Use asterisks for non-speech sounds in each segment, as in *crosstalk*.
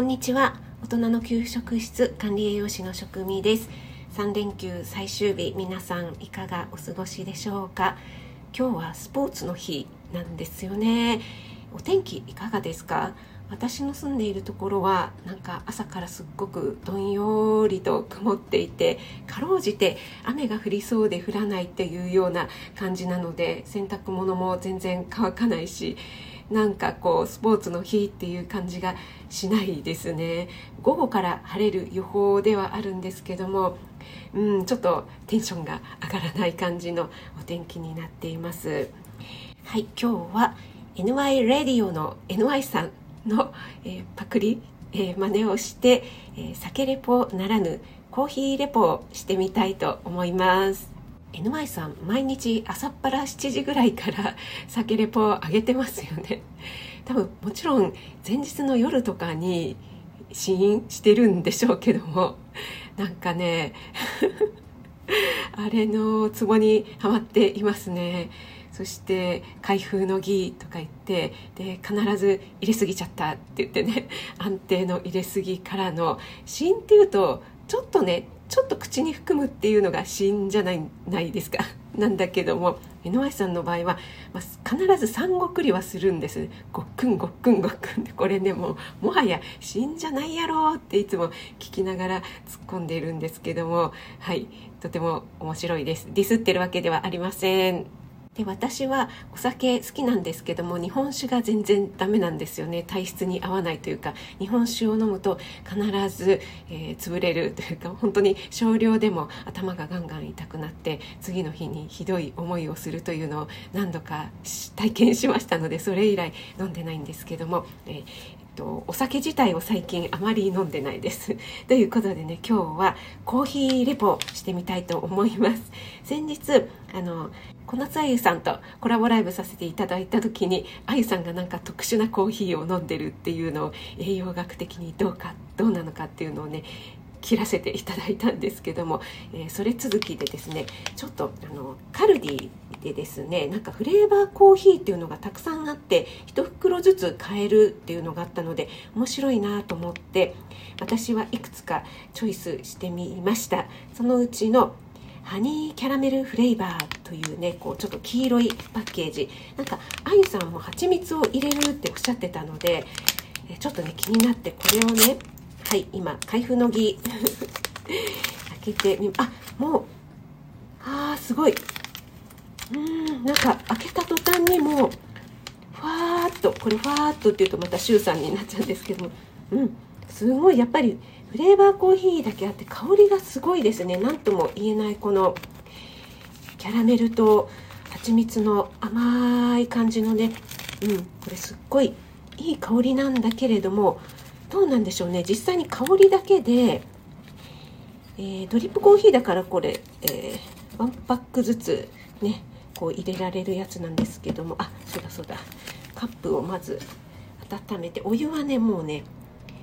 こんにちは。大人の給食室管理栄養士の職味です。3連休最終日皆さんいかがお過ごしでしょうか？今日はスポーツの日なんですよね。お天気いかがですか？私の住んでいるところはなんか朝からすっごくどんよりと曇っていてかろうじて雨が降りそうで降らないっていうような感じなので洗濯物も全然乾かないしなんかこうスポーツの日っていう感じがしないですね。午後から晴れる予報ではあるんですけどもうんちょっとテンションが上がらない感じのお天気になっています。はい今日は NY レディオの NY さんの、えー、パクリ、えー、真似をして、えー、酒レポならぬコーヒーレポをしてみたいと思います。NY さん毎日朝っぱら7時ぐらいから酒レポ上げてますよね。多分もちろん前日の夜とかに試飲してるんでしょうけどもなんかね *laughs* あれのツボにはまっていますね。そして開封の儀とか言ってで必ず入れすぎちゃったって言ってね安定の入れすぎからの試飲っていうとちょっとねちょっと口に含むっていうのが死じゃないないですか。*laughs* なんだけども井上さんの場合は、まあ、必ず産後繰りはするんです。ごっくんごっくんごっくん。でこれねもうもはや死んじゃないやろっていつも聞きながら突っ込んでいるんですけどもはいとても面白いです。ディスってるわけではありません。で私はお酒好きなんですけども日本酒が全然ダメなんですよね。体質に合わないというか日本酒を飲むと必ず、えー、潰れるというか本当に少量でも頭がガンガン痛くなって次の日にひどい思いをするというのを何度か体験しましたのでそれ以来飲んでないんですけども、えーと、お酒自体を最近あまり飲んでないです。*laughs* ということでね今日はコーヒーレポしてみたいと思います。先日あの小夏あゆさんとコラボライブさせていただいた時にあゆさんがなんか特殊なコーヒーを飲んでるっていうのを栄養学的にどうかどうなのかっていうのをね切らせていただいたんですけども、えー、それ続きでですねちょっとあのカルディでですねなんかフレーバーコーヒーっていうのがたくさんあって1袋ずつ買えるっていうのがあったので面白いなと思って私はいくつかチョイスしてみました。そのうちのハニーキャラメルフレーバーというねこうちょっと黄色いパッケージ。なんかあゆさんも蜂蜜を入れるっておっしゃってたのでちょっとね気になってこれをねはい今開封の儀。*laughs* 開けてみあもう。あーすごい。うんなんか開けた途端にもうふわーっとこれふわーっとっていうとまたシュウさんになっちゃうんですけど。もうんすごいやっぱりフレーバーコーヒーだけあって香りがすごいですね。何とも言えないこのキャラメルと蜂蜜の甘い感じのね。うんこれすっごいいい香りなんだけれどもどうなんでしょうね。実際に香りだけで、えー、ドリップコーヒーだからこれ、えー、ワンパックずつねこう入れられるやつなんですけども。あそうだそうだ。カップをまず温めてお湯はねもうね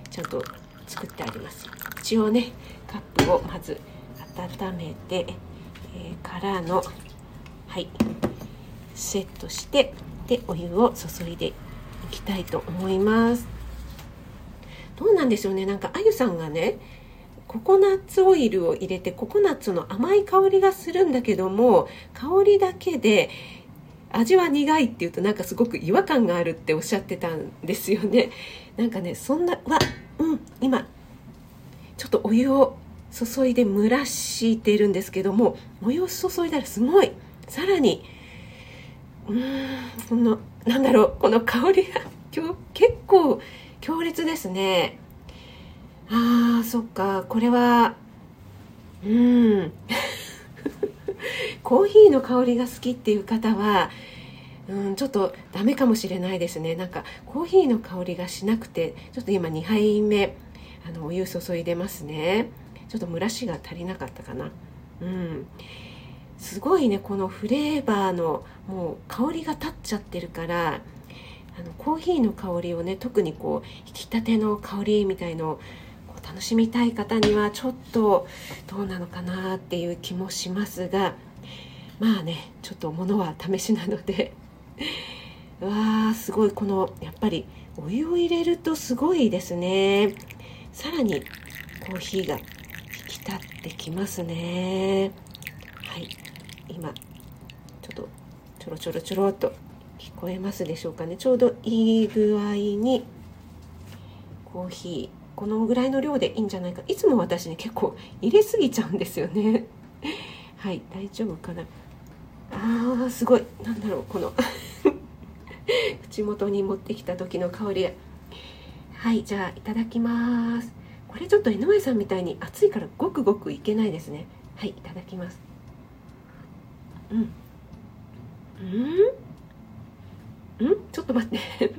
ちゃんと作ってあります。一応ねカップをまず温めて、えー、からのはいセットしてでお湯を注いでいきたいと思います。どうなんでしょうね。なんかあゆさんがねココナッツオイルを入れてココナッツの甘い香りがするんだけども香りだけで味は苦いっていうとなんかすごく違和感があるっておっしゃってたんですよね。なんかねそんなわうん今ちょっとお湯を注いで蒸らしているんですけどもお湯を注いだらすごい。さらにうーんこのなんだろうこの香りが今日結構強烈ですね。あーそっか。これはうん。*laughs* コーヒーの香りが好きっていう方はうん、ちょっとダメかもしれないですね。なんかコーヒーの香りがしなくてちょっと今2杯目あのお湯注いでますね。ちょっと蒸らしが足りなかったかな。うん。すごいねこのフレーバーのもう香りが立っちゃってるからあのコーヒーの香りをね特にこう引き立ての香りみたいのを楽しみたい方にはちょっとどうなのかなっていう気もしますがまあねちょっとものは試しなので *laughs* わーすごいこのやっぱりお湯を入れるとすごいですね。さらにコーヒーが引き立ってきますね。はい。今ちょっとちょろちょろちょろっと聞こえますでしょうかね。ちょうどいい具合にコーヒーこのぐらいの量でいいんじゃないか。いつも私ね結構入れすぎちゃうんですよね。*laughs* はい大丈夫かな。あーすごい。なんだろうこの。*laughs* 口元に持ってきた時の香り。はいじゃあいただきます。これちょっと江上さんみたいに熱いからごくごくいけないですね。はいいただきます。うん。うんん？ちょっと待って。*laughs*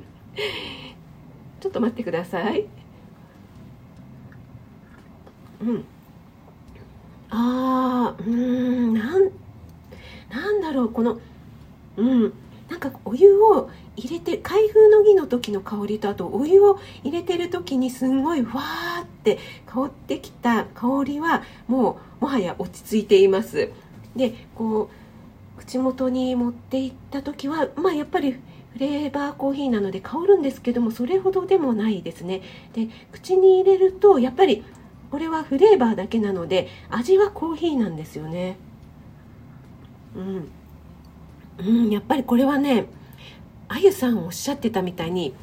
ちょっと待ってください。うん。あーうんなんなんだろうこのうん。なんかお湯を入れて開封の儀の時の香りとあとお湯を入れてる時にすんごいわーって香ってきた香りはもうもはや落ち着いています。でこう口元に持っていった時はまあやっぱりフレーバーコーヒーなので香るんですけどもそれほどでもないですね。で口に入れるとやっぱりこれはフレーバーだけなので味はコーヒーなんですよね。うん。うん、やっぱりこれはねあゆさんおっしゃってたみたいに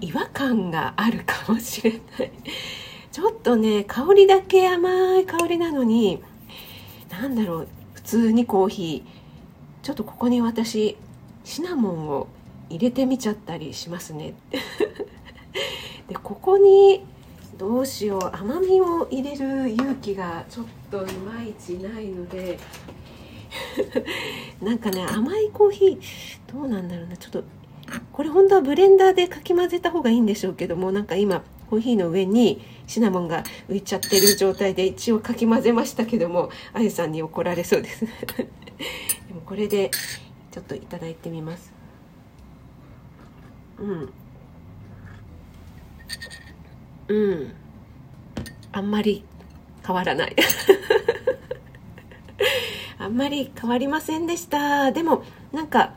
違和感があるかもしれない。ちょっとね香りだけ甘い香りなのに何だろう普通にコーヒー。ちょっとここに私シナモンを入れてみちゃったりしますね。*laughs* でここにどうしよう。甘みを入れる勇気がちょっといまいちないので。*laughs* なんかね甘いコーヒーどうなんだろうなちょっとこれ本当はブレンダーでかき混ぜた方がいいんでしょうけどもなんか今コーヒーの上にシナモンが浮いちゃってる状態で一応かき混ぜましたけどもあゆさんに怒られそうです。*laughs* でもこれでちょっといただいてみます。うん。うん。あんまり変わらない。*laughs* あんまり変わりませんでした。でもなんか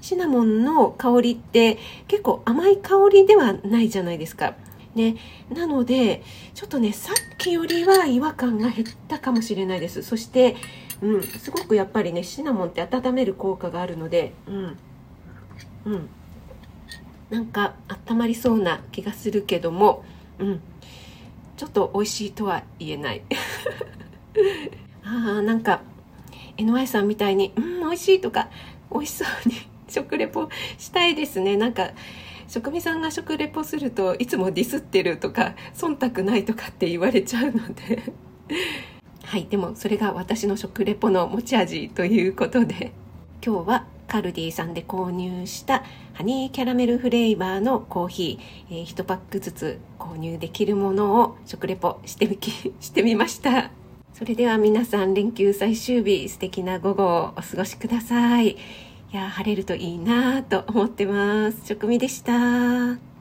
シナモンの香りって結構甘い香りではないじゃないですか。ね、なのでちょっとねさっきよりは違和感が減ったかもしれないです。そして、うん、すごくやっぱりねシナモンって温める効果があるのでうん。うん。なんか温まりそうな気がするけどもうん。ちょっと美味しいとは言えない。*laughs* あーなんか NY さんみたいに「うん美味しい」とか美味しそうに食レポしたいですね。なんか職味さんが食レポするといつもディスってるとか忖度ないとかって言われちゃうので。はいでもそれが私の食レポの持ち味ということで今日はカルディさんで購入したハニーキャラメルフレーバーのコーヒー、えー、1パックずつ購入できるものを食レポしてみき *laughs* してみましたそれでは皆さん連休最終日素敵な午後をお過ごしくださいいや晴れるといいなと思ってます。食味でした。